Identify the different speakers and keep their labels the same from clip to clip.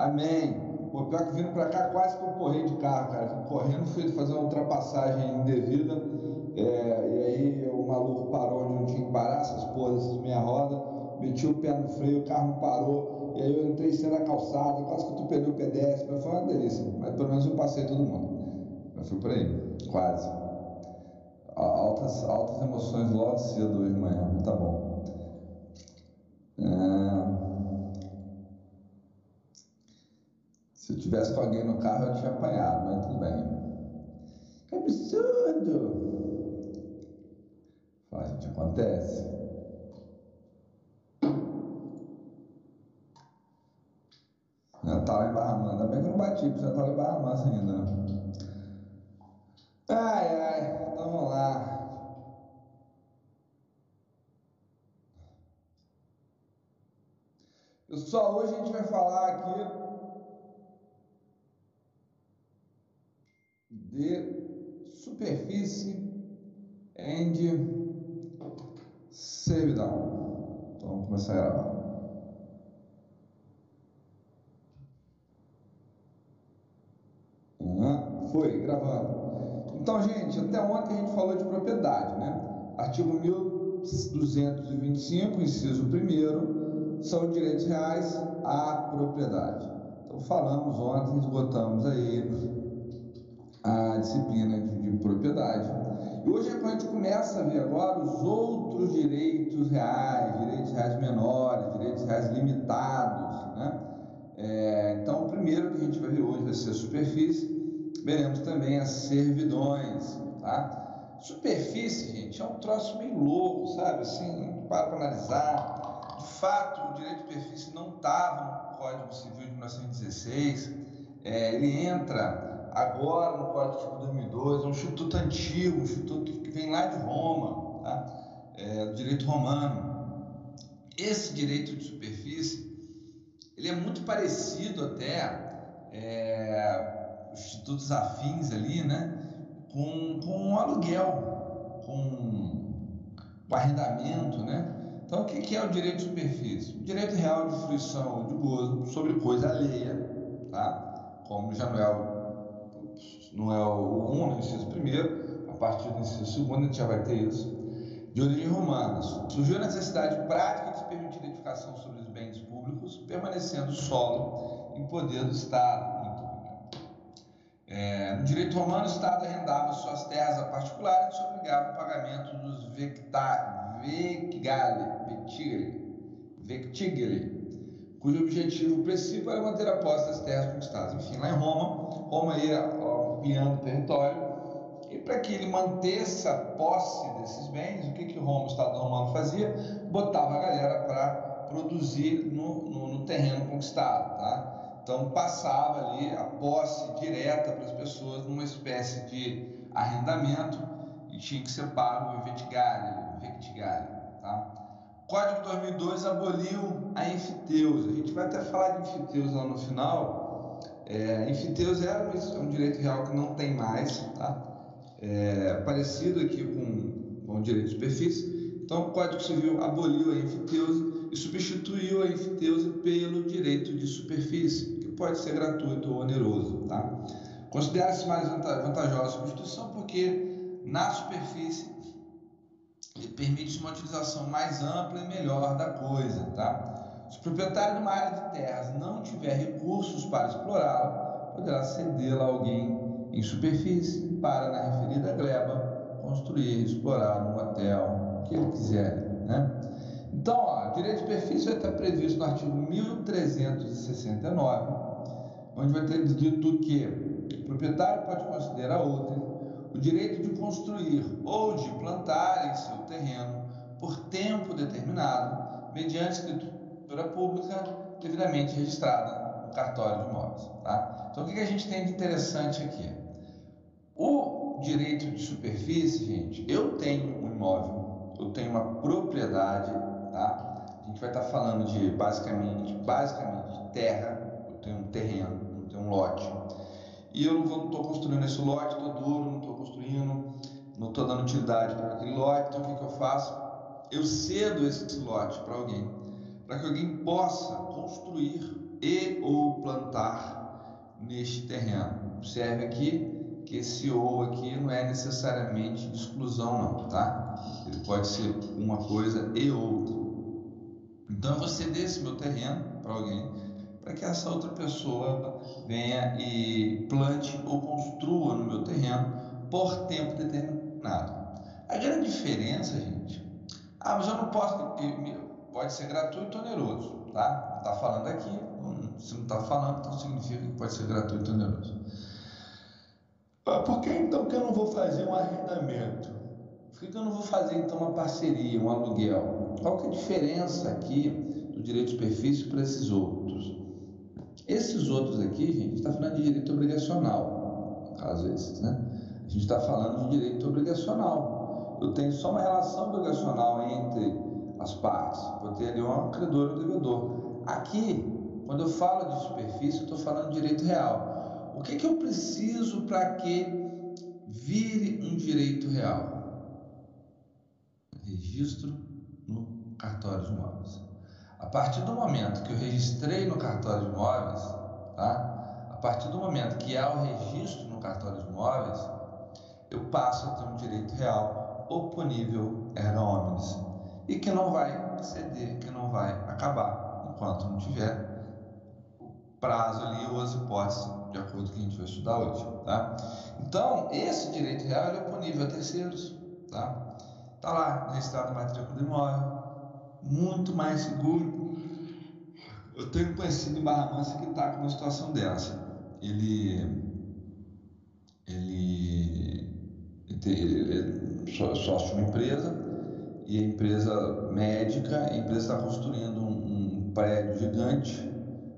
Speaker 1: Amém. Pô, pior que vindo pra cá, quase que eu corri de carro, cara. Vim correndo, fui fazer uma ultrapassagem indevida. É, e aí o maluco parou onde não tinha que parar, essas porras, essas meia roda. Meti o pé no freio, o carro não parou. E aí eu entrei sem a calçada, quase que eu atropelei o pedestre. Foi uma delícia. Mas pelo menos eu passei todo mundo. Mas foi por aí, quase. Altas, altas emoções logo cedo hoje de manhã, tá bom. É... Se eu tivesse com alguém no carro, eu tinha apanhado, mas tudo bem. Que absurdo! Fala, gente, acontece. Lá em Barra. Ainda bem que eu não bati, porque lá em Barra Mansa ainda. Ai, ai, então vamos lá. Pessoal, hoje a gente vai falar aqui de superfície and servidão. Então vamos começar a gravar. foi, gravando. Então, gente, até ontem a gente falou de propriedade, né? Artigo 1225, inciso 1 são direitos reais à propriedade. Então, falamos ontem, esgotamos aí a disciplina de, de, propriedade. E hoje a gente começa a ver agora os outros direitos reais, direitos reais menores, direitos reais limitados. Né? É, então, o primeiro que a gente vai ver hoje vai ser a superfície, veremos também as servidões. Tá? Superfície, gente, é um troço meio louco, sabe? Assim, para para analisar. De fato, o direito de superfície não estava no Código Civil de 1916. É, ele entra agora no Código Civil 2002, é um instituto antigo, um instituto que vem lá de Roma, tá? é, do direito romano. Esse direito de superfície, ele é muito parecido até, é, os institutos afins ali, né? Com, com aluguel, com o arrendamento, né? Então, o que é o direito de superfície? O direito real de fruição de gozo sobre coisa alheia, tá? como já não é o não é o 1, no inciso primeiro, a partir do inciso segundo a gente já vai ter isso, de origem romana. Surgiu a necessidade prática de se permitir a edificação sobre os bens públicos, permanecendo o solo em poder do Estado. É, no direito romano, o Estado arrendava suas terras a particulares e se obrigava ao pagamento dos vectigale, vectigale, cujo objetivo principal era manter a posse das terras conquistadas. Enfim, lá em Roma, Roma ia ampliando o território e para que ele mantesse a posse desses bens, o que, que Roma, o Estado romano fazia? Botava a galera para produzir no, no, no, terreno conquistado, tá? Então passava ali a posse direta para as pessoas numa espécie de arrendamento e tinha que ser pago o tá? Código 2002 aboliu a enfiteusa. A gente vai até falar de enfiteusa lá no final. É, enfiteusa é um, direito real que não tem mais, tá? É, parecido aqui com, com o direito de superfície. Então, o Código Civil aboliu a enfiteusa e substituiu a enfiteusa pelo direito de superfície, que pode ser gratuito ou oneroso, tá? Considera-se mais vantajosa a substituição porque na superfície ele permite uma utilização mais ampla e melhor da coisa, tá? Se o proprietário de uma área de terras não tiver recursos para explorá-la, poderá cedê-la a alguém em superfície para, na referida gleba, construir explorar um hotel, o que ele quiser, né? Então, ó, direito de superfície vai estar previsto no artigo 1369, onde vai ter dito que o proprietário pode considerar outra o direito construir ou de plantar em seu terreno por tempo determinado, mediante escritura pública devidamente registrada no cartório de imóveis. Tá? Então, o que a gente tem de interessante aqui? O direito de superfície, gente, eu tenho um imóvel, eu tenho uma propriedade, tá? A gente vai estar falando de basicamente, basicamente terra, eu tenho um terreno, eu tenho um lote e eu não estou construindo esse lote, estou duro, não estou não estou dando utilidade para aquele lote, então o que, que eu faço? Eu cedo esse lote para alguém, para que alguém possa construir e ou plantar neste terreno. Observe aqui que esse ou aqui não é necessariamente exclusão não, tá? Ele pode ser uma coisa e outra. Então eu vou ceder esse meu terreno para alguém para que essa outra pessoa venha e plante ou construa no meu terreno por tempo determinado. A grande diferença, gente, ah, mas eu não posso, pode ser gratuito ou oneroso, tá? Está falando aqui, se não está falando, então significa que pode ser gratuito ou oneroso. Ah, por que então que eu não vou fazer um arrendamento? Por que eu não vou fazer então uma parceria, um aluguel? Qual que é a diferença aqui do direito de superfície para esses outros? Esses outros aqui, gente, está falando de direito obrigacional, no caso esses, né? A gente está falando de direito obrigacional. Eu tenho só uma relação obrigacional entre as partes. Vou ter ali um credor e um devedor. Aqui, quando eu falo de superfície, eu estou falando de direito real. O que, que eu preciso para que vire um direito real? Registro no cartório de imóveis. A partir do momento que eu registrei no cartório de imóveis, tá? a partir do momento que há o registro no cartório de imóveis, eu passo a ter um direito real oponível erga omnes e que não vai ceder, que não vai acabar enquanto não tiver o prazo ali ou as hipóteses de acordo com o que a gente vai estudar hoje, tá? Então, esse direito real é oponível a terceiros, tá? Tá lá, registrado na matrícula do imóvel, muito mais seguro. Eu tenho conhecido em Barra Mansa que está com uma situação dessa. Ele, ele, é sócio de uma empresa e a empresa médica, a empresa está construindo um, um, prédio gigante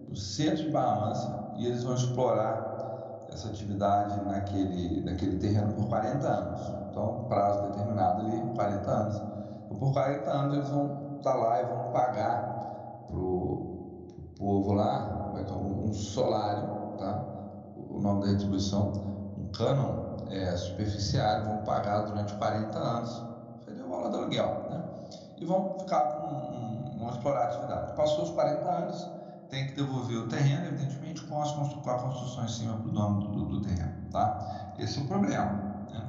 Speaker 1: no centro de Barra Mansa e eles vão explorar essa atividade naquele, naquele terreno por 40 anos. Então, prazo determinado ali, 40 anos. Então, por 40 anos eles vão estar tá lá e vão pagar para o povo lá é é? um, um solário, tá? o nome da retribuição, cânon é, superficiário, vão pagar durante 40 anos, o valor do aluguel, né? e vão ficar com um, vão explorar a atividade. Passou os 40 anos, tem que devolver o terreno, evidentemente, com, as, com a construção em cima do dono do, do, terreno. Tá? Esse é o problema. Né?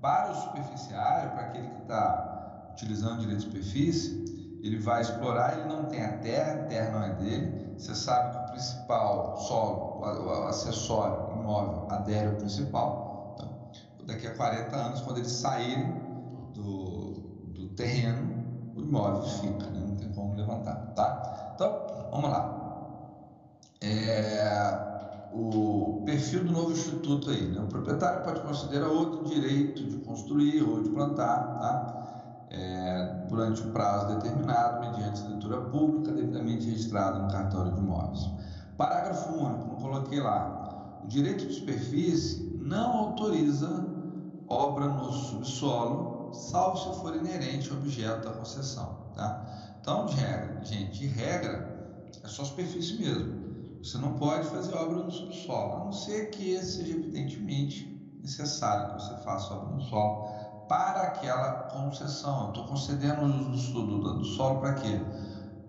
Speaker 1: Para o superficiário, para aquele que está utilizando direito de superfície, ele vai explorar, ele não tem a terra, a terra não é dele. Você sabe que o principal solo, o acessório imóvel, adere ao principal. Então, daqui a 40 anos, quando eles saírem do, do terreno, o imóvel fica, né? não tem como levantar. Tá? Então, vamos lá. É, o perfil do novo instituto aí. Né? O proprietário pode considerar outro direito de construir ou de plantar. Tá? é, durante um prazo determinado, mediante escritura pública devidamente registrada no cartório de imóveis. Parágrafo único, não coloquei lá. Direito de superfície não autoriza obra no subsolo, salvo se for inerente ao objeto da concessão. Tá? Então, de regra, gente, de regra, é só superfície mesmo. Você não pode fazer obra no subsolo, a não ser que seja evidentemente necessário que você faça obra no solo para aquela concessão. Eu estou concedendo o uso do, do solo para quê?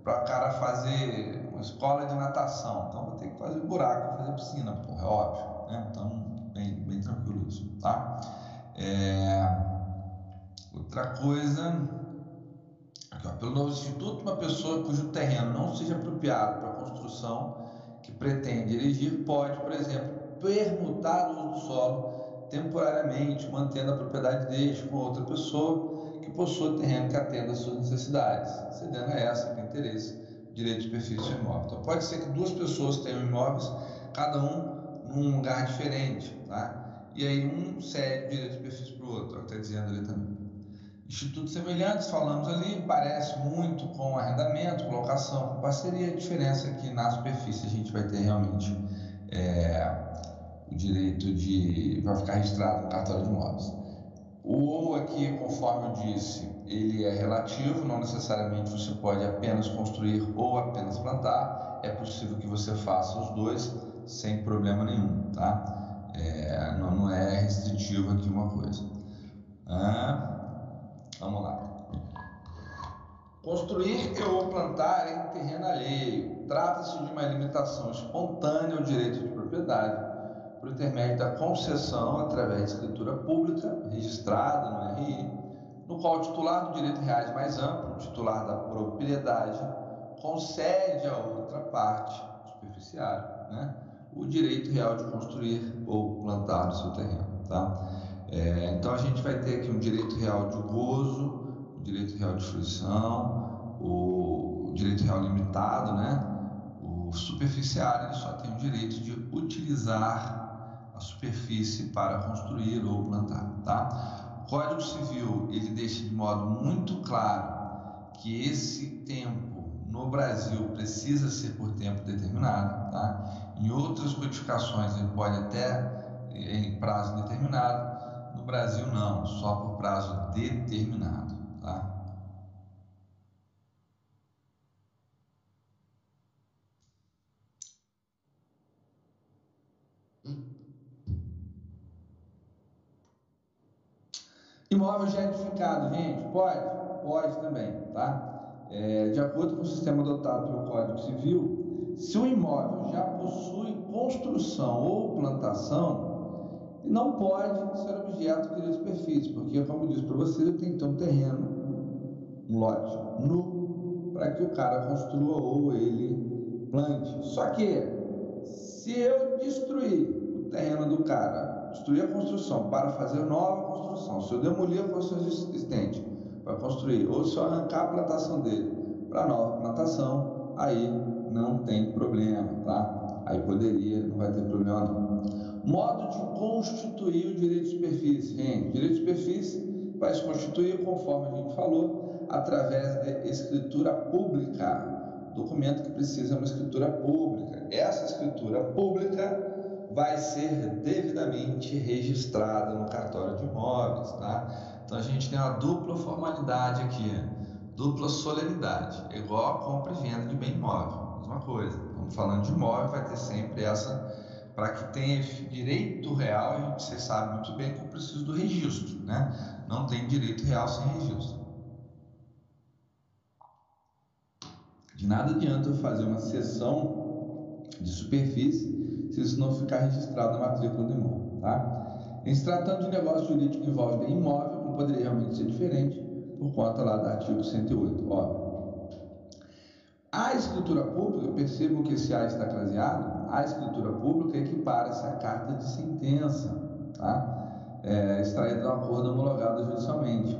Speaker 1: Para o cara fazer uma escola de natação. Então vou ter que fazer buraco, fazer piscina, porra, é óbvio. Né? Então, bem, bem tranquilo isso, tá? É... Outra coisa. Aqui, ó, pelo novo instituto, uma pessoa cujo terreno não seja apropriado para construção que pretende erigir pode, por exemplo, permutar o uso do solo temporariamente, mantendo a propriedade deste com outra pessoa que possua terreno que atenda às suas necessidades, cedendo a essa que interesse, direito de superfície imóvel. Então, pode ser que duas pessoas tenham imóveis, cada um num lugar diferente, tá? E aí um cede direito de superfície para o outro, é o que está dizendo ali também. Institutos semelhantes, falamos ali, parece muito com arrendamento, colocação, parceria. A diferença é que na superfície a gente vai ter realmente é, o direito de. vai ficar registrado no cartório de imóveis. O ou aqui, conforme eu disse, ele é relativo, não necessariamente você pode apenas construir ou apenas plantar, é possível que você faça os dois sem problema nenhum, tá? É, não, não, é restritivo aqui uma coisa. Ah, vamos lá. Construir ou plantar em terreno alheio. Trata-se de uma limitação espontânea ao direito de propriedade por intermédio da concessão através de escritura pública registrada no RI, no qual o titular do direito reais mais amplo, o titular da propriedade, concede a outra parte, superficiário, né, o direito real de construir ou plantar no seu terreno. Tá? É, então a gente vai ter aqui um direito real de gozo, o direito real de fruição, o direito real limitado, né? O superficiário só tem o direito de utilizar superfície para construir ou plantar, tá? O Código Civil ele deixa de modo muito claro que esse tempo no Brasil precisa ser por tempo determinado, tá? Em outras codificações ele pode até em prazo determinado, no Brasil não, só por prazo determinado. Tá? Imóvel já edificado, gente, pode? Pode também, tá? É, de acordo com o sistema adotado pelo Código Civil, se o imóvel já possui construção ou plantação, não pode ser objeto de superfície, porque, como eu disse para vocês, tenho que ter um terreno um lote nu para que o cara construa ou ele plante. Só que se eu destruir o terreno do cara, destruir a construção para fazer nova construção, se eu demolir a construção existente para construir, ou se eu arrancar a plantação dele para nova plantação, aí não tem problema, tá? Aí poderia, não vai ter problema não. Modo de constituir o direito de superfície, gente. Direito de superfície vai se constituir conforme a gente falou, através de escritura pública, documento que precisa de uma escritura pública. Essa escritura pública vai ser devidamente registrada no cartório de imóveis, tá? Então a gente tem uma dupla formalidade aqui, dupla solenidade, igual a compra e venda de bem imóvel, mesma coisa. Estamos falando de imóvel, vai ter sempre essa para que tenha direito real, você sabe muito bem que eu preciso do registro, né? Não tem direito real sem registro. De nada adianta eu fazer uma sessão de superfície se isso não ficar registrado na matrícula do imóvel. Tá? Em se tratando de negócio jurídico que envolve imóvel, não poderia realmente ser diferente por conta lá do artigo 108, óbvio. A escritura pública, percebam que esse A está craseado, a escritura pública equipara-se à carta de sentença, tá? É, extraída do acordo homologado judicialmente.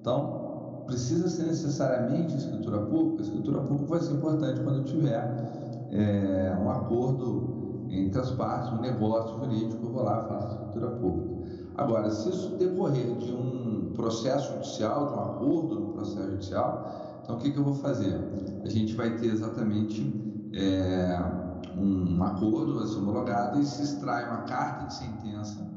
Speaker 1: Então, precisa ser necessariamente escritura pública, a escritura pública vai ser importante quando tiver é, um acordo entre as partes, um negócio jurídico, eu vou lá faço escritura pública. Agora, se isso decorrer de um processo judicial, de um acordo no processo judicial, então o que, que eu vou fazer? A gente vai ter exatamente é, um acordo, homologado e se extrai uma carta de sentença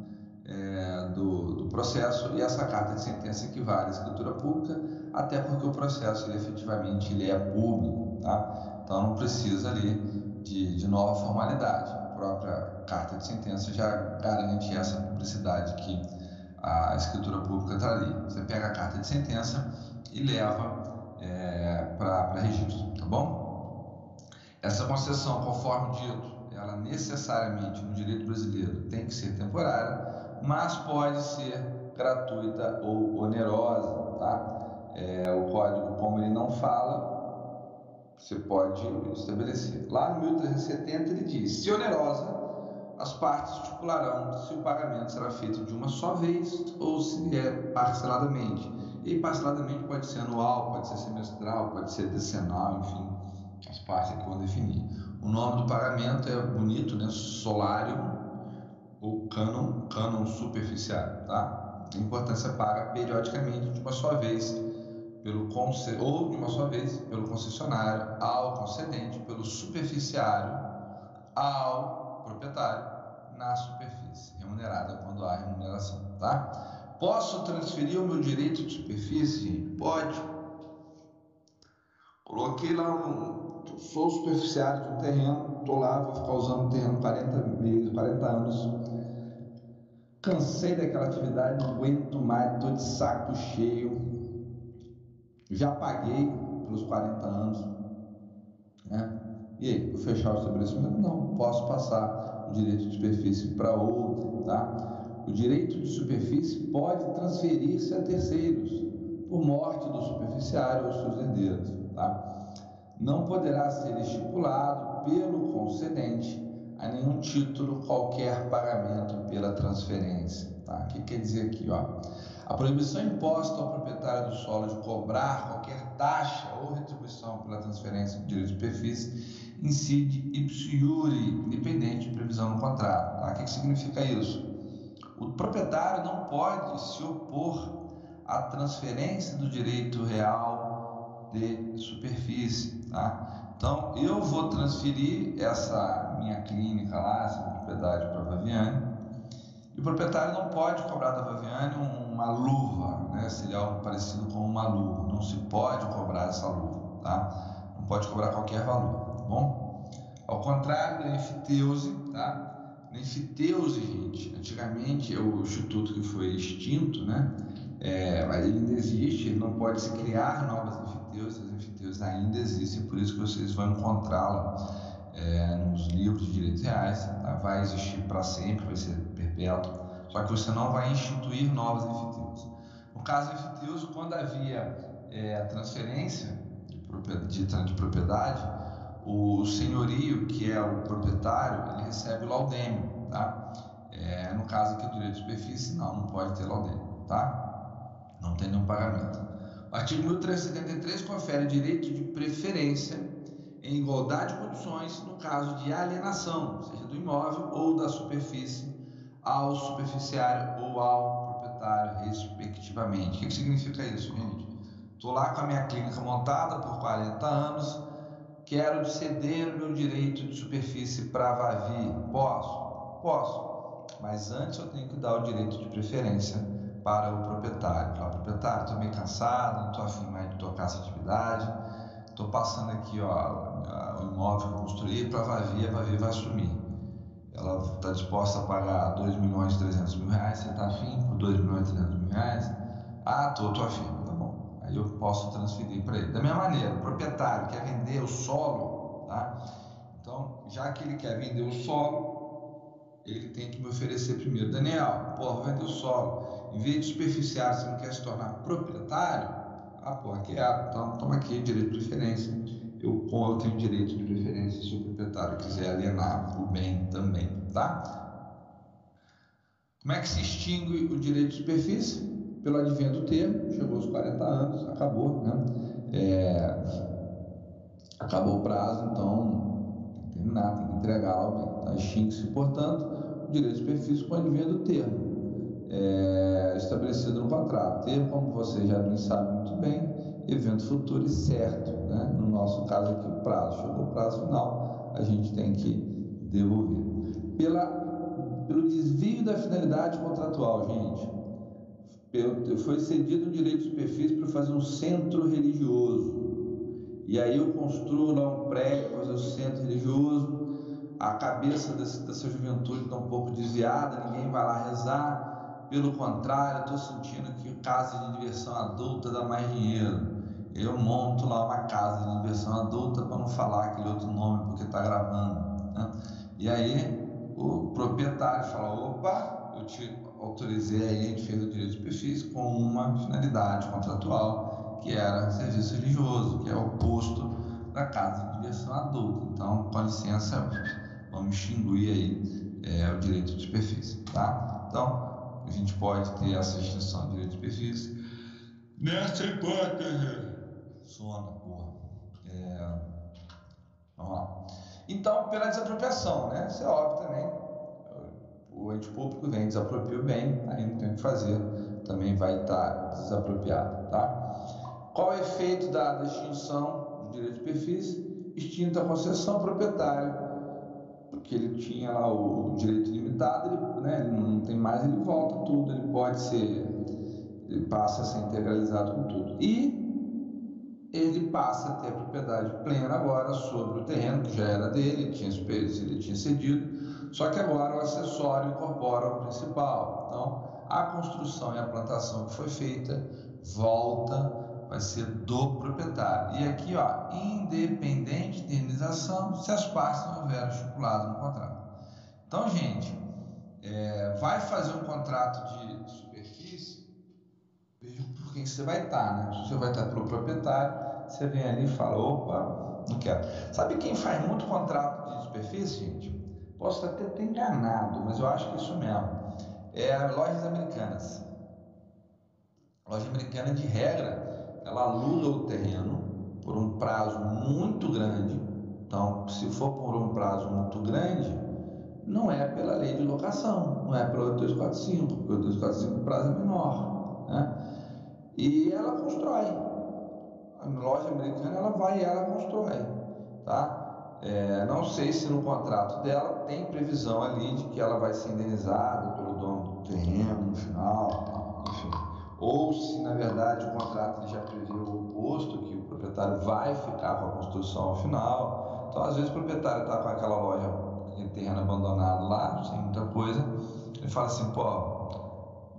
Speaker 1: é, do, do, processo e essa carta de sentença equivale à escritura pública, até porque o processo ele, efetivamente ele é público, tá? então não precisa ali de, de nova formalidade. Própria carta de sentença já garante essa publicidade que a escritura pública ali. Você pega a carta de sentença e leva é, para registro, tá bom? Essa concessão, conforme dito, ela necessariamente no direito brasileiro tem que ser temporária mas pode ser gratuita ou onerosa, tá? É, o código, como ele não fala, você pode estabelecer. Lá no 1370 ele diz: se onerosa, as partes estipularão se o pagamento será feito de uma só vez ou se é parceladamente. E parceladamente pode ser anual, pode ser semestral, pode ser decenal, enfim, as partes aqui vão definir. O nome do pagamento é bonito, né? Solário o cânon, cânon superficiário, tá? A importância paga periodicamente de uma só vez pelo ou de uma só vez pelo concessionário ao concedente, pelo superficiário ao proprietário na superfície, remunerada quando há remuneração, tá? Posso transferir o meu direito de superfície? Pode. Coloquei lá um. Sou superficiário de um terreno, estou lá, vou ficar usando o terreno 40 meses, 40 anos Cansei daquela atividade, não aguento mais, estou de saco cheio. Já paguei pelos 40 anos. Né? E aí, vou fechar o estabelecimento? Não, posso passar o direito de superfície para outro. Tá? O direito de superfície pode transferir-se a terceiros por morte do superficiário ou seus herdeiros. Tá? Não poderá ser estipulado pelo concedente a nenhum título qualquer pagamento pela transferência. Tá? O que quer dizer aqui? Ó? A proibição imposta ao proprietário do solo de cobrar qualquer taxa ou retribuição pela transferência de direito de superfície incide ipso iure, independente de previsão no contrato. Tá? O que, que significa isso? O proprietário não pode se opor à transferência do direito real de superfície. Tá? Então, eu vou transferir essa minha clínica lá, essa propriedade para a Vaviane, e o proprietário não pode cobrar da Vaviane uma luva, né? seria algo parecido com uma luva. Não se pode cobrar essa luva, tá? Não pode cobrar qualquer valor, tá bom? Ao contrário da enfiteuse, tá? Na enfiteuse, gente, antigamente o instituto que foi extinto, né? É, mas ele ainda existe, ele não pode se criar novas enfiteuses, as enfiteuses ainda existem, por isso que vocês vão encontrá-la é, nos livros de direitos reais, tá? vai existir para sempre, vai ser perpétuo, só que você não vai instituir novas enfiteus. No caso enfiteus, quando havia é, transferência de de propriedade, o senhorio, que é o proprietário, ele recebe o laudêmio, tá? É, no caso aqui do direito de superfície, não, não pode ter laudêmio, tá? Não tem nenhum pagamento. O artigo 1373 confere direito de preferência em igualdade de condições no caso de alienação, seja do imóvel ou da superfície, ao superficiário ou ao proprietário, respectivamente. O que significa isso, gente? Estou lá com a minha clínica montada por 40 anos, quero ceder o meu direito de superfície para Vavi. Posso? Posso. Mas antes eu tenho que dar o direito de preferência para o proprietário. Falar, proprietário, estou meio cansado, não estou afim mais de tocar essa atividade, estou passando aqui ó, o imóvel que construí para Vavi, a Vavi vai assumir ela está disposta a pagar 2 milhões e 300 mil reais, você está afim por 2 milhões e 300 mil reais? Ah, tô, tô afim, tá bom. Aí eu posso transferir para ele. Da mesma maneira, o proprietário quer vender o solo, tá? Então, já que ele quer vender o solo, ele tem que me oferecer primeiro. Daniel, pô, vou vender o solo. Em vez de superficiário, você não quer se tornar proprietário? Ah, pô, aqui é, então toma aqui, direito de preferência eu, eu tenho direito de preferência se o proprietário quiser alienar o bem também, tá? Como é que se extingue o direito de superfície? Pelo advento do termo, chegou aos 40 anos, acabou, né? É, acabou o prazo, então tem que terminar, tem que entregar o bem. Tá? Extingue-se, portanto, o direito de superfície com o advento do termo, é, estabelecido no contrato. Termo, como você já bem sabe muito bem, evento futuro e certo. Né? No nosso caso aqui, o prazo. Chegou o prazo final, a gente tem que devolver. Pela, pelo desvio da finalidade contratual, gente. Foi cedido o direito de superfície para fazer um centro religioso. E aí eu construo lá um prédio para fazer um centro religioso. A cabeça desse, dessa juventude está um pouco desviada, ninguém vai lá rezar. Pelo contrário, estou sentindo que casa de diversão adulta dá mais dinheiro eu monto lá uma casa de diversão adulta para não falar aquele outro nome porque está gravando. Né? E aí o proprietário fala: opa, eu te autorizei aí, a gente fez o direito de superfície com uma finalidade contratual que era serviço religioso, que é oposto da casa de diversão adulta. Então, com licença, vamos extinguir aí é, o direito de superfície, tá? Então, a gente pode ter essa extinção do direito de superfície nessa hipótese Sona, porra. É... Vamos lá. Então, pela desapropriação, né? Isso é óbvio também. O ente público vem, desapropria o bem, aí não tem o que fazer, também vai estar desapropriado, tá? Qual é o efeito da, extinção do direito de superfície? Extinta a concessão ao porque ele tinha lá o direito limitado, ele, né, ele não tem mais, ele volta tudo, ele pode ser, ele passa a ser integralizado com tudo. E ele passa a ter propriedade plena agora sobre o terreno que já era dele, ele tinha, ele tinha cedido, só que agora o acessório incorpora o principal. Então, a construção e a plantação que foi feita volta vai ser do proprietário. E aqui, ó, independente de indenização, se as partes não houveram estipulado no contrato. Então, gente, é, vai fazer um contrato de superfície, veja por quem você vai estar, né? Se você vai estar pelo proprietário, você vem ali e fala, opa, não quero. Sabe quem faz muito contrato de superfície, gente? Posso até ter enganado, mas eu acho que é isso mesmo. É lojas americanas. Loja americana, de regra, ela aluga o terreno por um prazo muito grande. Então, se for por um prazo muito grande, não é pela lei de locação, não é pela 8245, porque o 8245 o prazo é menor. Né? E ela constrói. A loja americana ela vai e ela constrói. Tá? É, não sei se no contrato dela tem previsão ali de que ela vai ser indenizada pelo dono do terreno no final. Ou se na verdade o contrato já prevê o oposto, que o proprietário vai ficar com a construção ao final. Então, às vezes, o proprietário está com aquela loja, aquele terreno abandonado lá, sem muita coisa, ele fala assim: pô,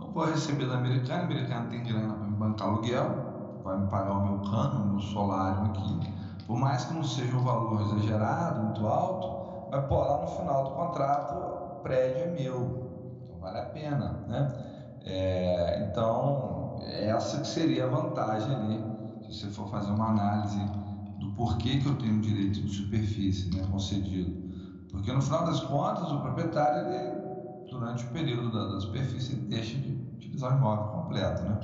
Speaker 1: eu vou receber da americana, a americana tem grana para me bancar aluguel, vai me pagar o meu cano, o meu solário aqui por mais que não seja um valor exagerado, muito alto, mas pô, lá no final do contrato o prédio é meu, então vale a pena, né? É, então, essa que seria a vantagem ali, se você for fazer uma análise do porquê que eu tenho direito de superfície né, concedido. Porque no final das contas, o proprietário, ele, durante o período da, da superfície, ele deixa de utilizar o imóvel completo, né?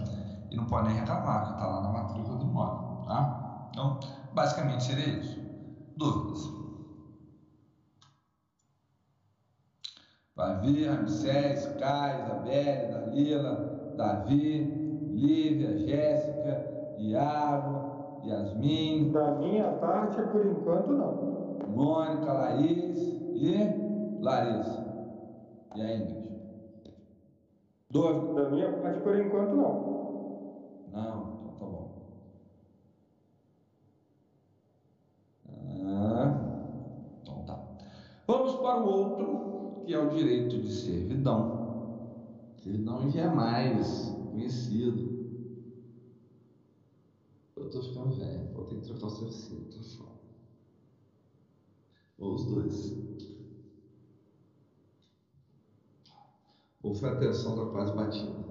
Speaker 1: E não pode nem reclamar, que está lá na matrícula do imóvel, tá? Então, Basicamente seria isso. Dúvidas? Davi, Ramsés, Caio, Isabelle, Dalila, Davi, Lívia, Jéssica, Iago, Yasmin.
Speaker 2: Da minha parte, por enquanto, não.
Speaker 1: Mônica, Laís e Larissa. E a Ingrid?
Speaker 2: Dúvida? Da minha parte, por enquanto, não.
Speaker 1: Não. então tá. Vamos para o outro, que é o direito de servidão. Servidão já é mais conhecido. Eu tô ficando velho, vou ter que trocar o foda. Ou os dois. Ou foi a tensão da quase batida.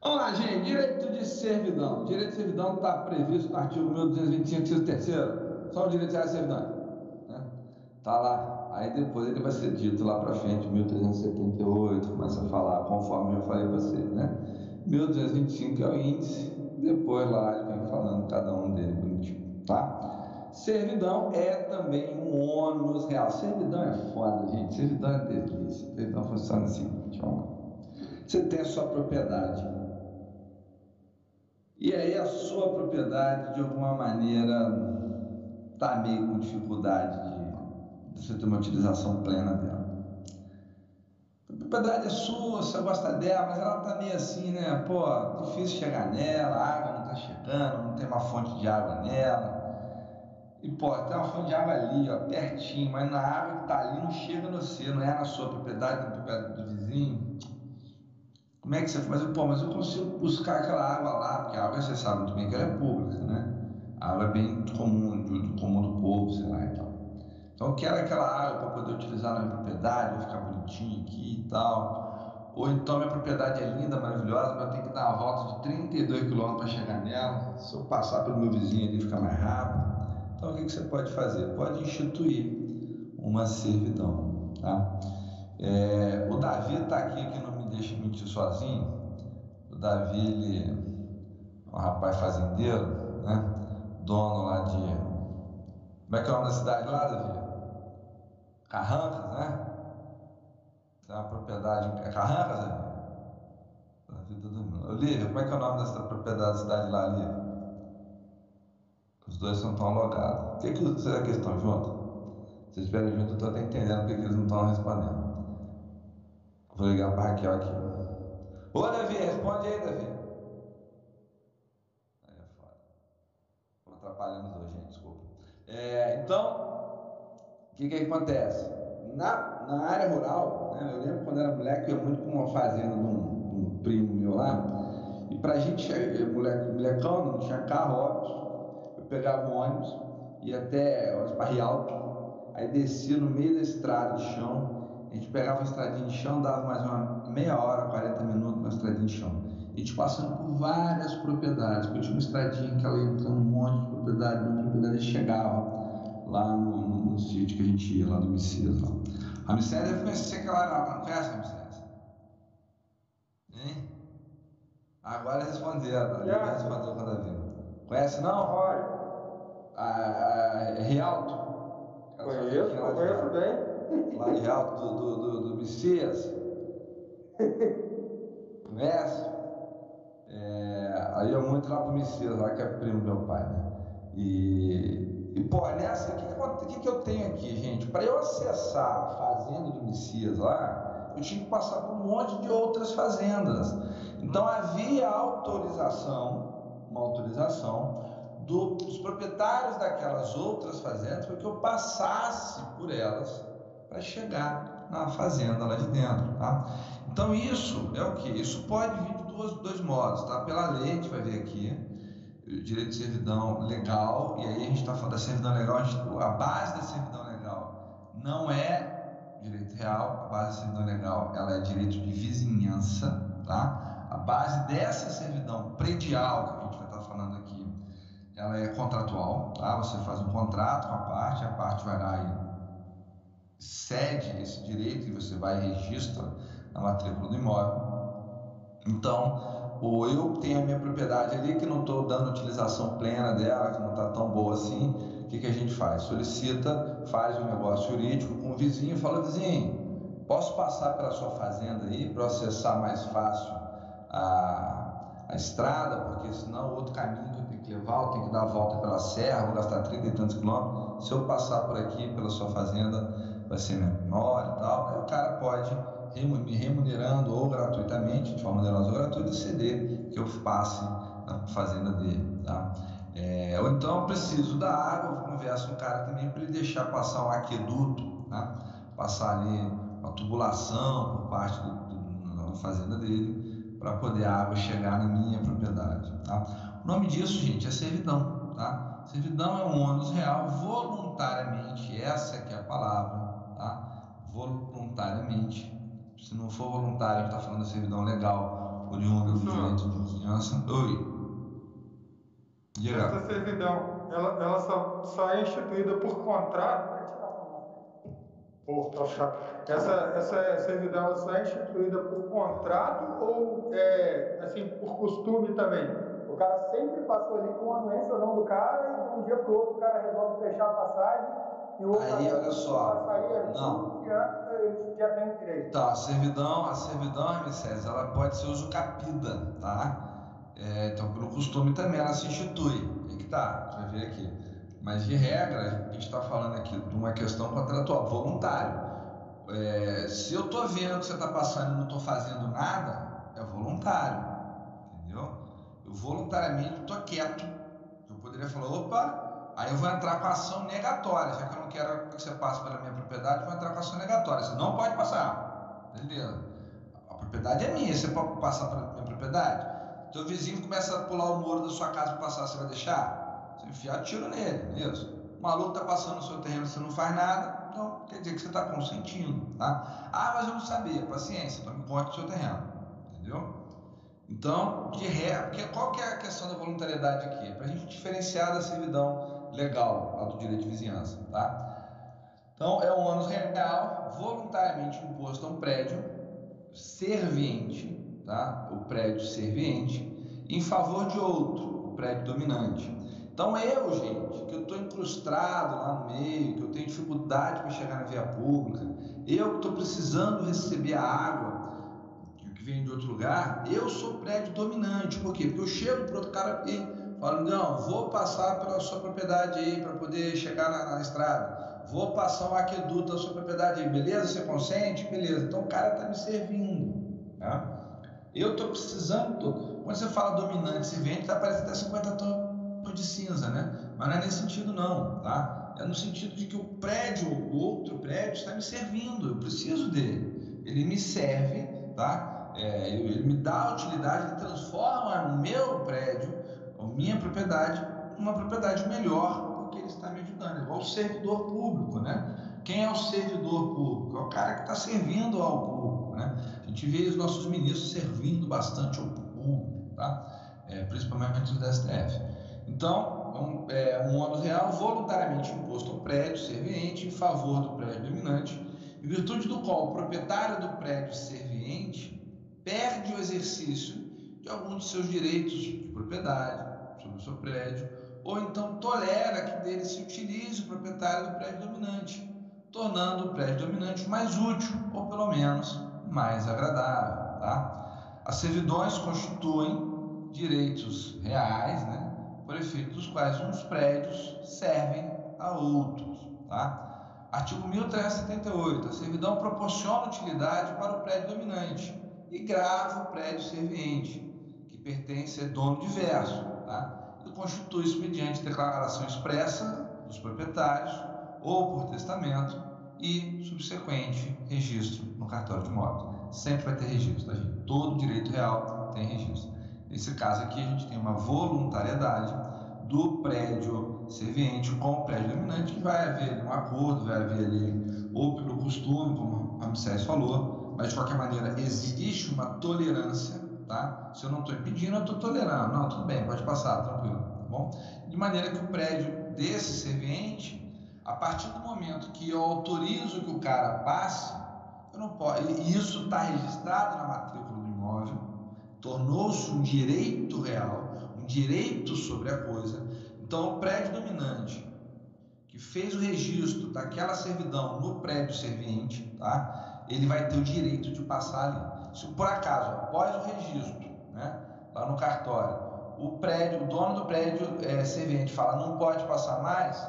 Speaker 1: Vamos lá, gente. Direito de servidão. Direito de servidão está previsto no artigo 1225, inciso terceiro. Só o direito de servidão. Tá lá. Aí depois ele vai ser dito lá para frente, 1378, começa a falar, conforme eu falei para vocês, né? 1225 é o índice, depois lá ele vem falando cada um dele bonitinho, tá? Servidão é também um ônus real. Servidão é foda, gente. Servidão é delícia. Servidão funciona assim. Você tem a sua propriedade e aí a sua propriedade, de alguma maneira, está meio com dificuldade de, você ter uma utilização plena dela. A propriedade é sua, você gosta dela, mas ela está meio assim, né? Pô, difícil chegar nela, a água não está chegando, não tem uma fonte de água nela. E, pô, tem uma fonte de água ali, ó, pertinho, mas na água que está ali não chega no você, não é na sua propriedade, na propriedade do vizinho. Como é que você faz? Pô, mas eu consigo buscar aquela água lá, porque a água você sabe muito bem que ela é pública, né? A água é bem comum, do, comum do povo, sei lá e tal. Então eu quero aquela água para poder utilizar na minha propriedade, vai ficar bonitinho aqui e tal. Ou então minha propriedade é linda, maravilhosa, mas eu tenho que dar uma volta de 32 km para chegar nela. Se eu passar pelo meu vizinho ali, fica mais rápido. Então o que, que você pode fazer? Pode instituir uma servidão, tá? É, o Davi está aqui que não me deixa mentir sozinho. O Davi, ele é um rapaz fazendeiro, né? dono lá de. Como é que é o nome da cidade lá, Davi? Carrancas, né? Tem uma propriedade. É Carrancas, Davi? Davi tá dormindo. Olívia, como é que é o nome dessa propriedade da cidade lá, Olívia? Os dois não estão alogados. O que, que será que estão juntos? Se eles estiverem juntos, eu estou até entendendo porque que eles não estão respondendo. Vou ligar para Raquel aqui. Ô Davi, responde aí, Davi. Aí é foda. Estou atrapalhando os dois, gente, desculpa. É, então, o que, que acontece? Na, na área rural, né, eu lembro quando era moleque, eu ia muito com uma fazenda de um, um primo meu lá, E para a gente, moleque, molecão, não tinha carro, óbvio, eu pegava um ônibus, ia até Barri Alto, aí descia no meio da estrada de chão, a gente pegava a estradinha de chão, dava mais uma meia hora, 40 minutos na estradinha de chão. A gente passando por várias propriedades, porque tinha uma estradinha que ela ia entrando um monte de propriedade, uma propriedade chegava lá no, no, no, sítio que a gente ia, lá do Messias. Lá. Ramsés deve conhecer aquela. Não conhece Ramsés? Hein? Agora respondeu, agora respondeu com a Davi. Conhece não?
Speaker 2: Olha.
Speaker 1: A, a, a Rialto?
Speaker 2: Conheço, conheço bem.
Speaker 1: Lá de Rialto do, do, do, do Messias. Conhece? É, aí eu muito lá pro Messias, lá que é primo do meu pai, né? E, e pô, nessa, o que, que, que, eu tenho aqui, gente? Para eu acessar a fazenda do Messias lá, eu tinha que passar por um monte de outras fazendas. Então havia autorização, uma autorização do, dos proprietários daquelas outras fazendas para que eu passasse por elas para chegar na fazenda lá de dentro, tá? Então isso é o que? Isso pode vir de dois, dois modos, tá? Pela lei, a gente vai ver aqui, direito de servidão legal, e aí a gente está falando da servidão legal, a, gente, a, base da servidão legal não é direito real, a base da servidão legal ela é direito de vizinhança, tá? A base dessa servidão predial que a gente vai estar tá falando aqui, ela é contratual, tá? Você faz um contrato com a parte, a parte vai lá e cede esse direito e você vai e registra na matrícula do imóvel. Então, ou eu tenho a minha propriedade ali que não estou dando utilização plena dela, que não está tão boa assim, o que, que a gente faz? Solicita, faz um negócio jurídico com o vizinho, fala, vizinho, posso passar pela sua fazenda aí para acessar mais fácil a, a estrada, porque senão outro caminho que eu tenho que levar, eu tenho que dar a volta pela serra, vou gastar 30 e tantos quilômetros, se eu passar por aqui pela sua fazenda vai ser menor e tal, aí o cara pode me remunerando ou gratuitamente, de forma onerosa ou gratuita, ceder que eu passe na fazenda dele. Tá? É, ou então eu preciso da água, eu converso com o cara também para ele deixar passar um aqueduto, tá? passar ali uma tubulação por parte da fazenda dele, para poder a água chegar na minha propriedade. Tá? O nome disso, gente, é servidão. Tá? Servidão é um ônus real voluntariamente, essa que é a palavra, tá? voluntariamente se não for voluntário, a gente está falando da servidão legal, oriunda do direito de vizinhança. Oi.
Speaker 2: Diga. Essa servidão, ela, ela só, só é instituída por contrato. Essa, essa servidão ela só é instituída por contrato ou é, assim, por costume também? O cara sempre passou ali com a anuência ou não do cara e de um dia para o outro o cara resolve fechar a passagem e outro
Speaker 1: Aí, olha só.
Speaker 2: Não. já tem direito.
Speaker 1: Tá, a servidão, a servidão, Ramsés, ela pode ser usucapida, tá? É, então, pelo costume também ela se institui. Aí que tá, vai ver aqui. Mas de regra, a gente está falando aqui de uma questão contratual, voluntário. É, se eu estou vendo que você está passando e não estou fazendo nada, é voluntário, entendeu? Eu voluntariamente estou quieto. Eu poderia falar, opa, Aí eu vou entrar com a ação negatória, já que eu não quero que você passe pela minha propriedade, eu vou entrar com a ação negatória. Você não pode passar. Beleza. A propriedade é minha, você pode passar pela minha propriedade? Teu vizinho começa a pular o muro da sua casa para passar, você vai deixar? Você enfiar tiro nele, isso. O maluco está passando no seu terreno, você não faz nada, então quer dizer que você está consentindo, tá? Ah, mas eu não sabia, paciência, então me conte o seu terreno, entendeu? Então, de ré, porque qual que é a questão da voluntariedade aqui? É para a gente diferenciar da servidão legal, a do direito de vizinhança, tá? Então, é um ônus real voluntariamente imposto a um prédio serviente, tá? O prédio serviente, em favor de outro, o prédio dominante. Então, eu, gente, que eu estou incrustado lá no meio, que eu tenho dificuldade para chegar na via pública, eu que estou precisando receber a água que vem de outro lugar, eu sou prédio dominante. Por quê? Porque eu chego para outro cara e Fala, não, vou passar pela sua propriedade aí para poder chegar na, na, estrada. Vou passar um aqueduto da sua propriedade aí, beleza? Você consente? Beleza. Então o cara está me servindo. Tá? Eu estou precisando. Tô... Quando você fala dominante, se vende, está parecendo até 50 tons de cinza, né? Mas não é nesse sentido, não. Tá? É no sentido de que o prédio, o outro prédio, está me servindo. Eu preciso dele. Ele me serve, tá? é, ele me dá utilidade, ele transforma meu prédio, a minha propriedade, numa propriedade melhor, porque ele está me ajudando. Igual o servidor público, né? Quem é o servidor público? É o cara que está servindo ao público, né? A gente vê os nossos ministros servindo bastante ao público, tá? É, principalmente os da STF. Então, um, é, um ônus real voluntariamente imposto ao prédio serviente em favor do prédio dominante, em virtude do qual o proprietário do prédio serviente perde o exercício de algum de seus direitos de propriedade seu prédio, ou então tolera que dele se utilize o proprietário do prédio dominante, tornando o prédio dominante mais útil, ou pelo menos mais agradável. Tá? As servidões constituem direitos reais, né? por efeito dos quais uns prédios servem a outros. Tá? Artigo 1378. A servidão proporciona utilidade para o prédio dominante e grava o prédio serviente, que pertence a dono diverso. Tá? Constitui-se mediante declaração expressa dos proprietários ou por testamento e subsequente registro no cartório de imóveis. Sempre vai ter registro, tá, gente? Todo direito real tem registro. Nesse caso aqui, a gente tem uma voluntariedade do prédio serviente com o prédio dominante, que vai haver um acordo, vai haver ali, ou pelo costume, como a Ramsés falou, mas de qualquer maneira existe uma tolerância, tá? Se eu não estou impedindo, eu estou tolerando. Não, tudo bem, pode passar, tranquilo, tá bom? De maneira que o prédio desse serviente, a partir do momento que eu autorizo que o cara passe, eu não posso. Isso está registrado na matrícula do imóvel, tornou-se um direito real, um direito sobre a coisa. Então, o prédio dominante que fez o registro daquela servidão no prédio serviente, tá? Ele vai ter o direito de passar ali. Se por acaso, após o registro, né, lá no cartório, o prédio, o dono do prédio é, serviente fala não pode passar mais,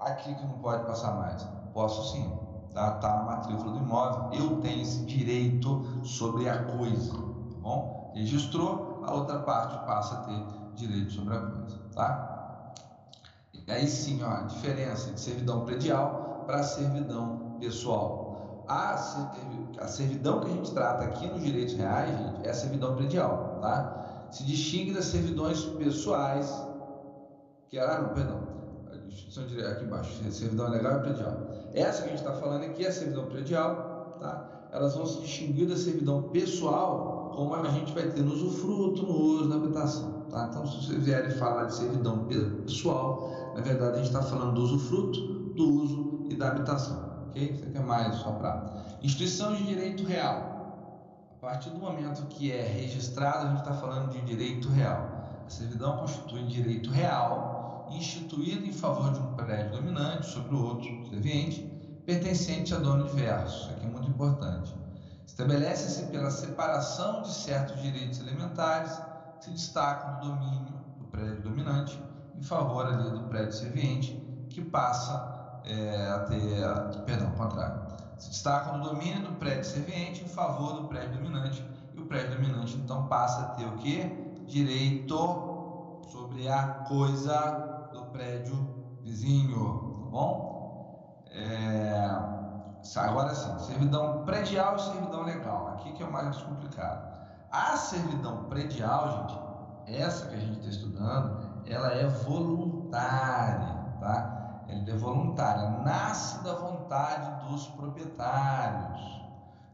Speaker 1: aqui que não pode passar mais. Posso sim, tá? Tá na matrícula do imóvel. Eu tenho esse direito sobre a coisa, tá bom? registrou, a outra parte passa a ter direito sobre a coisa, tá? E aí sim, ó, a diferença de servidão predial para servidão pessoal. A, a servidão que a gente trata aqui nos direitos reais, gente, é a servidão predial, tá? Se distingue das servidões pessoais, que era, não, perdão, distinção aqui embaixo, servidão legal e predial. Essa que a gente está falando aqui é a servidão predial, tá? Elas vão se distinguir da servidão pessoal como a gente vai ter no usufruto, no uso, na habitação. Tá? Então, se vocês vierem falar de servidão pessoal, na verdade a gente está falando do usufruto, do uso e da habitação. Ok? Isso aqui é mais só para. Instituição de direito real. A partir do momento que é registrado, a gente está falando de direito real. A servidão constitui direito real instituído em favor de um prédio dominante sobre o outro serviente, pertencente a dono diverso. Isso aqui é muito importante. Estabelece-se pela separação de certos direitos elementares que se destacam do domínio do prédio dominante em favor ali do prédio serviente, que passa é, a ter, perdão, ao contrário, se destacam do domínio do prédio serviente em favor do prédio dominante e o prédio dominante então passa a ter o que? Direito sobre a coisa do prédio vizinho, tá bom? É, Agora sim, servidão predial e servidão legal. Aqui que é o mais complicado. A servidão predial, gente, essa que a gente está estudando, ela é voluntária, tá? Ela é voluntária, nasce da vontade dos proprietários.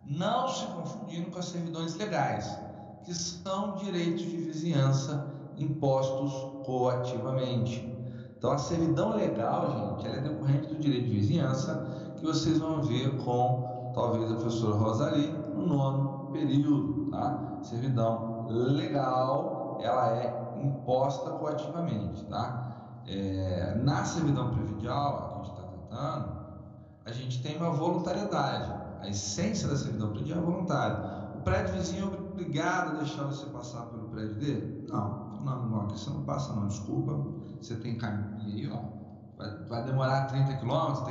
Speaker 1: Não se confundindo com as servidões legais, que são direitos de vizinhança impostos coativamente. Então, a servidão legal, gente, ela é decorrente do direito de vizinhança que vocês vão ver com talvez a professora Rosali no nono período, tá? Servidão legal, ela é imposta coativamente, tá? É, na servidão previdial, que a gente está tratando, a gente tem uma voluntariedade. A essência da servidão predial é voluntária. O prédio vizinho é obrigado a deixar você passar pelo prédio dele? Não, não, não, aqui você não passa não, desculpa. Você tem caminho aí, ó Vai, vai demorar 30 quilômetros,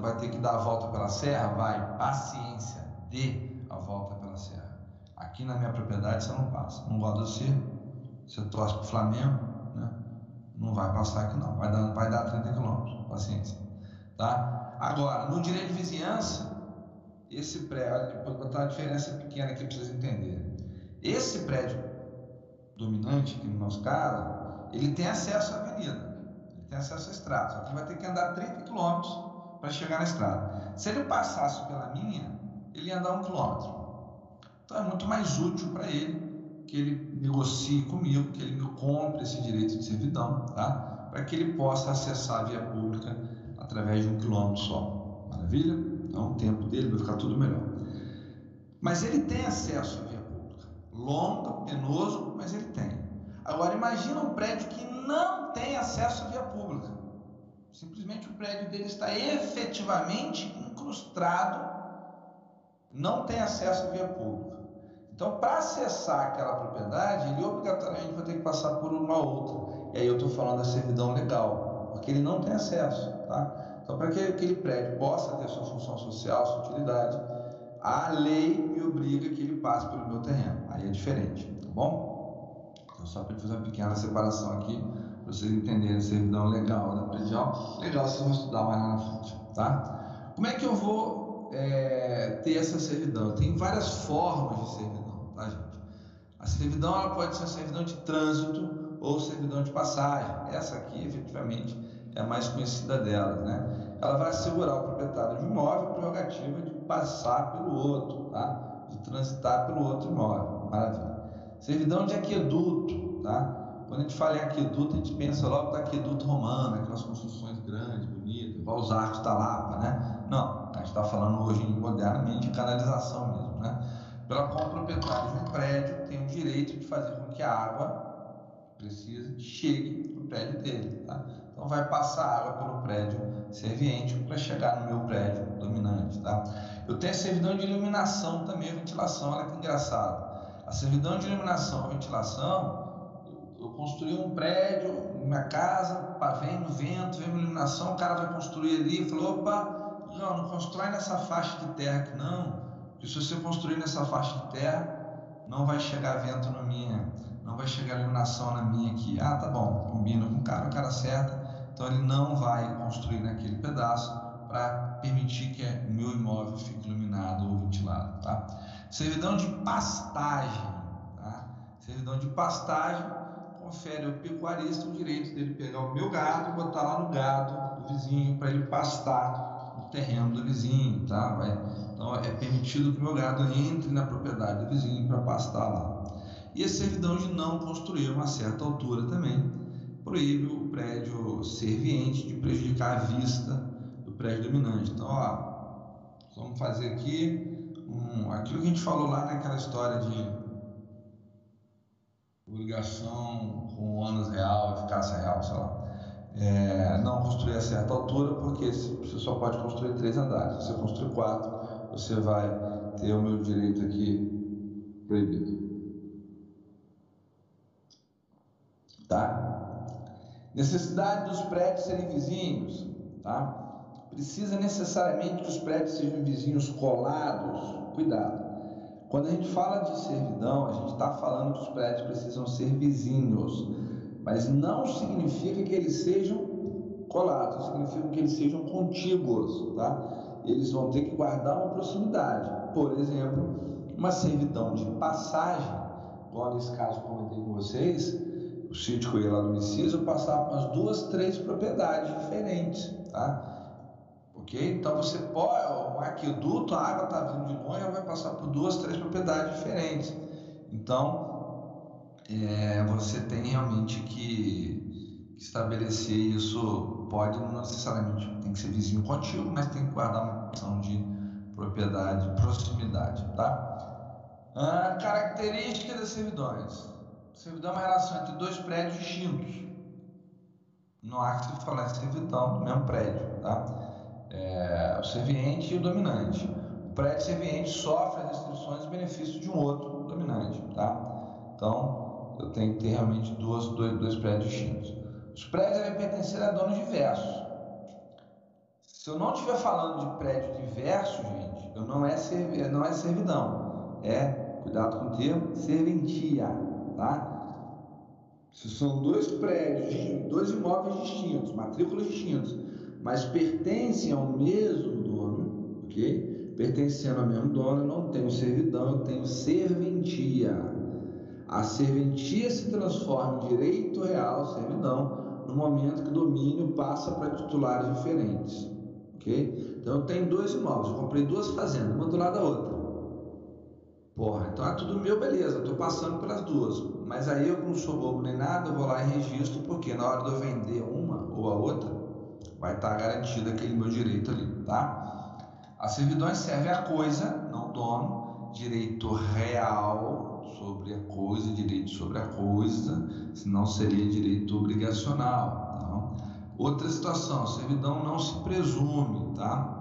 Speaker 1: vai ter que dar a volta pela serra? Vai, paciência, dê a volta pela serra. Aqui na minha propriedade você não passa. Não gosta de você, você torce para o Flamengo? Não vai passar aqui não, vai dar, vai dar 30 quilômetros, paciência. Tá? Agora, no direito de vizinhança, esse prédio, vou botar uma diferença pequena para vocês entenderem. Esse prédio dominante, aqui no nosso caso, ele tem acesso à avenida, ele tem acesso à estrada, só que vai ter que andar 30 quilômetros para chegar na estrada. Se ele passasse pela minha, ele ia andar um quilômetro. Então é muito mais útil para ele que ele negocie comigo, que ele me compre esse direito de servidão, tá? para que ele possa acessar a via pública através de um quilômetro só. Maravilha? Então o tempo dele vai ficar tudo melhor. Mas ele tem acesso à via pública. Longo, penoso, mas ele tem. Agora imagina um prédio que não tem acesso à via pública. Simplesmente o prédio dele está efetivamente incrustado, não tem acesso à via pública. Então, para acessar aquela propriedade, ele obrigatoriamente vai ter que passar por uma outra. E aí eu estou falando da servidão legal, porque ele não tem acesso. Tá? Então, para que aquele prédio possa ter sua função social, sua utilidade, a lei me obriga que ele passe pelo meu terreno. Aí é diferente, tá bom? Então, só para fazer uma pequena separação aqui, para vocês entenderem a servidão legal da predial. Legal, vocês vão estudar mais lá na frente, tá? Como é que eu vou é, ter essa servidão? Tem várias formas de servidão? A servidão ela pode ser servidão de trânsito ou servidão de passagem. Essa aqui, efetivamente, é a mais conhecida delas, né? Ela vai assegurar ao proprietário de um imóvel a prerrogativa de passar pelo outro, tá? De transitar pelo outro imóvel. Maravilha. Servidão de aqueduto, tá? Quando a gente fala em aqueduto, a gente pensa logo no aqueduto romano, aquelas construções grandes, bonitas, igual os arcos da Lapa, né? Não, a gente está falando hoje modernamente de canalização mesmo, né? pela qual o proprietário de um prédio tem o direito de fazer com que a água precisa chegue no prédio dele. Tá? Então vai passar água pelo prédio serviente para chegar no meu prédio dominante. Tá? Eu tenho a servidão de iluminação também, a ventilação, olha que engraçado. A servidão de iluminação e ventilação, eu, eu construí um prédio, minha casa, vem no vento, vem uma iluminação, o cara vai construir ali e falou, opa, não, não constrói nessa faixa de terra aqui não, e se você construir nessa faixa de terra, não vai chegar vento na minha, não vai chegar iluminação na minha aqui. Ah, tá bom, combina com o cara, o cara acerta, então ele não vai construir naquele pedaço para permitir que o meu imóvel fique iluminado ou ventilado, tá? Servidão de pastagem, tá? Servidão de pastagem confere ao pecuarista o direito dele pegar o meu gado e botar lá no gado do vizinho para ele pastar no terreno do vizinho, tá? Vai então, é permitido que o meu gado entre na propriedade do vizinho para pastar lá. E a servidão de não construir uma certa altura também proíbe o prédio serviente de prejudicar a vista do prédio dominante. Então, ó, vamos fazer aqui um, aquilo que a gente falou lá naquela história de obrigação com ônus real, eficácia real, sei lá. É, não construir a certa altura, porque você só pode construir três andares. Se você construir quatro, você vai ter o meu direito aqui proibido. Tá? Necessidade dos prédios serem vizinhos, tá? Precisa necessariamente que os prédios sejam vizinhos colados. Cuidado. Quando a gente fala de servidão, a gente está falando que os prédios precisam ser vizinhos, mas não significa que eles sejam colados, significa que eles sejam contíguos, tá? Eles vão ter que guardar uma proximidade. Por exemplo, uma servidão de passagem, igual nesse caso que comentei com vocês, o sítio que eu ia lá do Messias, eu passava umas duas, três propriedades diferentes, tá? Ok? Então você pode, o aqueduto, a água está vindo de longe, ela vai passar por duas, três propriedades diferentes. Então, é, você tem realmente que estabelecer isso pode não necessariamente tem que ser vizinho contigo, mas tem que guardar uma questão de propriedade, proximidade, tá? Ah, característica das servidões. Servidão é uma relação entre dois prédios distintos. Não há que se falar de servidão do mesmo prédio, tá? É, o serviente e o dominante. O prédio serviente sofre as restrições e benefícios de um outro dominante, tá? Então, eu tenho que ter realmente duas, dois, dois prédios distintos. Os prédios devem pertencer a donos diversos. Se eu não estiver falando de prédio diverso, gente, eu não é, serv... não é servidão. É, cuidado com o termo, serventia, tá? Se são dois prédios, dois imóveis distintos, matrículas distintas, mas pertencem ao mesmo dono, ok? Pertencendo ao mesmo dono, eu não tenho servidão, eu tenho serventia, a serventia se transforma em direito real, servidão, no momento que o domínio passa para titulares diferentes. Ok? Então eu tenho dois imóveis, eu comprei duas fazendas, uma do lado da outra. Porra, então é tudo meu, beleza, estou passando pelas duas. Mas aí eu não sou bobo nem nada, eu vou lá e registro, porque na hora de eu vender uma ou a outra, vai estar garantido aquele meu direito ali, tá? As servidões servem a coisa, não dono, direito real sobre a coisa, direito sobre a coisa, senão seria direito obrigacional. Tá? Outra situação, a servidão não se presume, tá?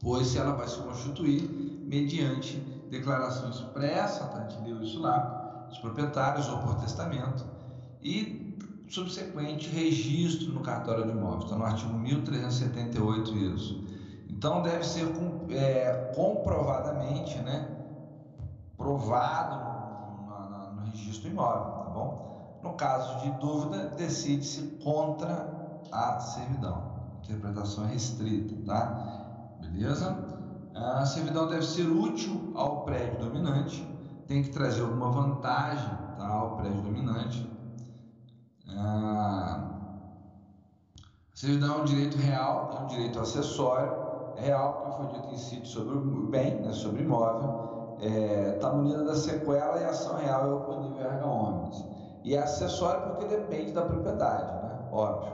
Speaker 1: Pois ela vai se constituir mediante declaração expressa, tá? a isso lá, dos proprietários ou por testamento, e subsequente registro no cartório de imóveis, está no artigo 1378 isso. Então deve ser é, comprovadamente, né, provado registro imóvel, tá bom? No caso de dúvida, decide-se contra a servidão. Interpretação é restrita, tá? Beleza? A servidão deve ser útil ao prédio dominante, tem que trazer alguma vantagem tá, ao prédio dominante. A servidão é um direito real, é um direito acessório, é real porque foi dito em sítio sobre o bem, né, sobre imóvel, está é, munida da sequela e ação real é oponível erga omnes. E é acessório porque depende da propriedade, né? óbvio.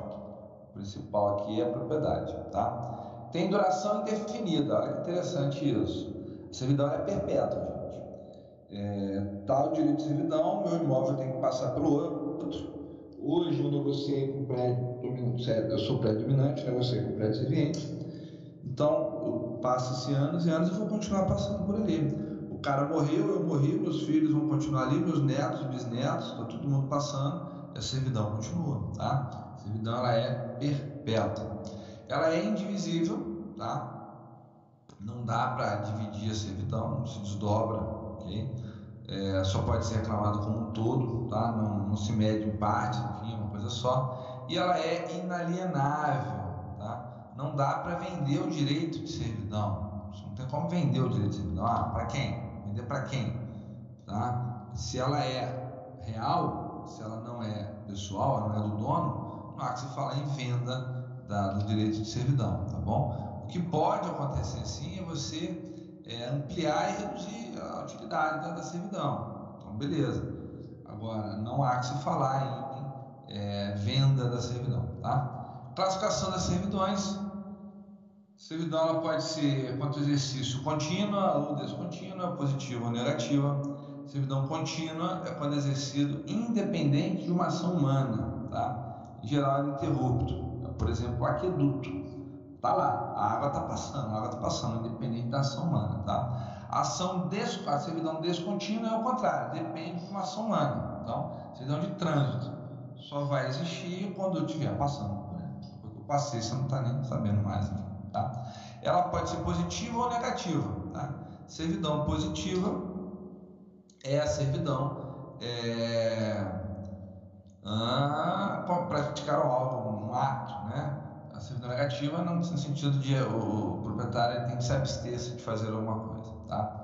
Speaker 1: O principal aqui é a propriedade, tá? tem duração indefinida. Olha que interessante isso. A servidão é perpétua, gente. É, tá direito de servidão, meu imóvel tem que passar pelo outro. Hoje eu negociei com o prédio eu sou prédio dominante, negociei com o prédio serviente. Então, passa-se anos e anos e vou continuar passando por ali. O cara morreu, eu morri, meus filhos vão continuar ali, meus netos, bisnetos, está todo mundo passando, e a servidão continua, tá? A servidão ela é perpétua ela é indivisível, tá? Não dá para dividir a servidão, não se desdobra, ok? É, só pode ser reclamado como um todo, tá? Não, não se mede em partes, enfim, é uma coisa só. E ela é inalienável, tá? Não dá para vender o direito de servidão. Não tem como vender o direito de servidão. Ah, para quem? Vender para quem? Tá? Se ela é real, se ela não é pessoal, ela não é do dono, não há que se falar em venda da, do direito de servidão, tá bom? O que pode acontecer sim é você é, ampliar e reduzir a utilidade da, da, servidão. Então, beleza. Agora, não há que se falar em é, venda da servidão, tá? Classificação das servidões. Servidão pode ser quanto exercício contínua ou descontínua, positiva ou negativa. Servidão contínua é quando exercido independente de uma ação humana, tá? Em geral, é interrupto por exemplo, o aqueduto. Está lá, a água está passando, a água está passando, independente da ação humana. Tá? Ação des, a servidão descontínua é o contrário, depende de uma ação humana. Então, servidão de trânsito só vai existir quando eu estiver passando. Né? Porque eu passei, você não está nem sabendo mais. Tá? Ela pode ser positiva ou negativa. Tá? Servidão positiva é a servidão é, ah, praticar algo, um ato, né? A servidão negativa no sentido de o, o proprietário tem que se abster de fazer alguma coisa, tá?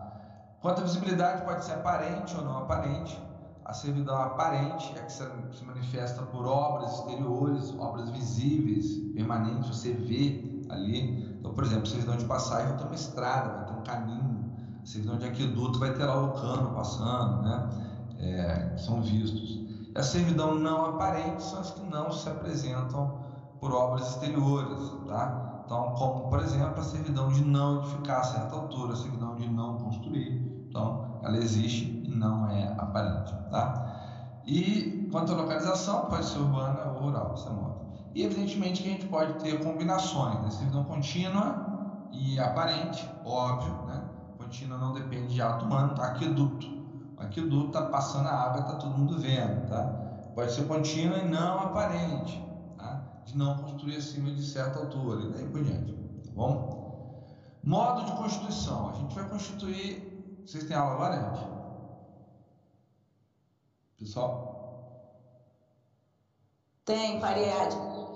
Speaker 1: Quanto à visibilidade, pode ser aparente ou não aparente. A servidão aparente é que se manifesta por obras exteriores, obras visíveis, permanentes, você vê ali. Então, por exemplo, servidão de passagem vai ter uma estrada, vai ter um caminho. Servidão de aqueduto vai ter lá o cano passando, né? É, são vistos. A servidão não aparente são as que não se apresentam por obras exteriores, tá? Então, como por exemplo a servidão de não edificar a certa altura, a servidão de não construir, então ela existe e não é aparente, tá? E quanto à localização, pode ser urbana ou rural, isso é móvel. E evidentemente que a gente pode ter combinações, né? servidão contínua e aparente, óbvio, né? Contínua não depende de ato humano, tá? aqueduto aqueduto está passando a água, está todo mundo vendo, tá? Pode ser contínua e não aparente, tá? De não construir acima de certa altura e daí por diante, tá bom? Modo de constituição. A gente vai constituir. Vocês têm aula agora, gente? Pessoal?
Speaker 3: Tem, para Ariadne.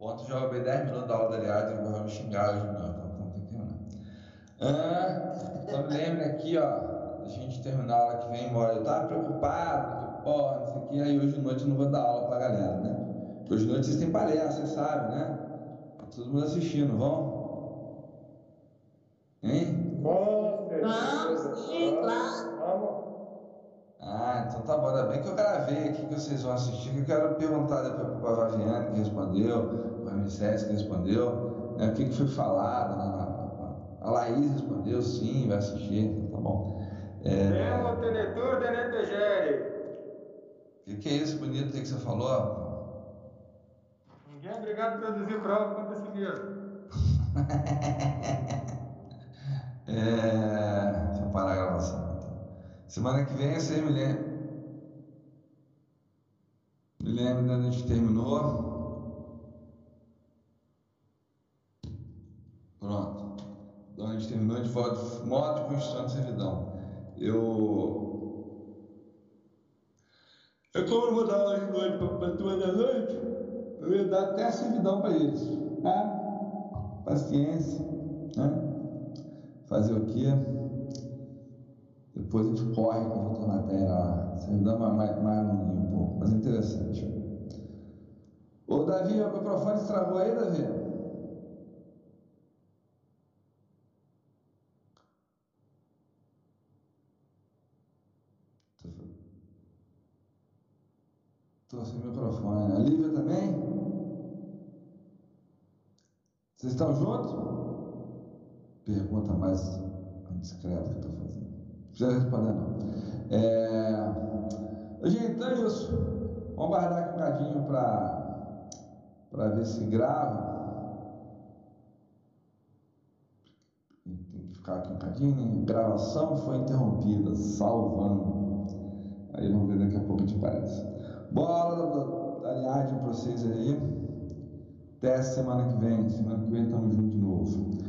Speaker 1: Ontem já roubei 10 minutos da aula da Ariadne, eu vou me xingar hoje não, então tem que terminar. Ah, então lembre aqui, ó a gente terminar a aula que vem embora. Eu tava preocupado, que porra, não sei o que, aí hoje de noite eu não vou dar aula pra galera, né? Hoje de noite vocês têm palestra, vocês sabem, né? Tá todo mundo assistindo, vão? Hein?
Speaker 3: Vamos, sim, claro.
Speaker 2: Vamos.
Speaker 1: Ah, então tá bom. Ainda bem que eu gravei aqui que vocês vão assistir, que eu quero perguntar depois para a Vaviane que respondeu, para a Ramsés que respondeu, né, o que, que foi falado. Né, na, a Laís respondeu sim, vai assistir, tá bom. É,
Speaker 2: Mesmo Tenetur de Netegere.
Speaker 1: o que, que é isso bonito que você falou?
Speaker 2: Ninguém é obrigado a traduzir prova quando decidiram.
Speaker 1: É, Semana que vem você me lembra. Me lembra de onde a gente terminou. Pronto. Onde a gente terminou de volta, modo de servidão. Eu. Eu, como não vou dar aula de noite para a turma da noite, eu ia dar até servidão para eles. Ah, paciência. Né? Fazer o quê? Depois a gente corre com outra matéria lá. Servidão mais, mais, mais um pouco, mas interessante. Ô Davi, o microfone estragou aí, Davi? Estou sem microfone. A Lívia também? Vocês estão juntos? Pergunta mais discreta que eu estou fazendo. Precisa responder, não. É... Gente, então é isso. Vamos guardar aqui um cadinho para ver se grava. Tem que ficar aqui um cadinho. Né? Gravação foi interrompida, salvando. Aí vamos ver daqui a pouco a gente aparece. Bola da Ariadne para vocês aí. Até semana que vem. Semana que vem estamos juntos.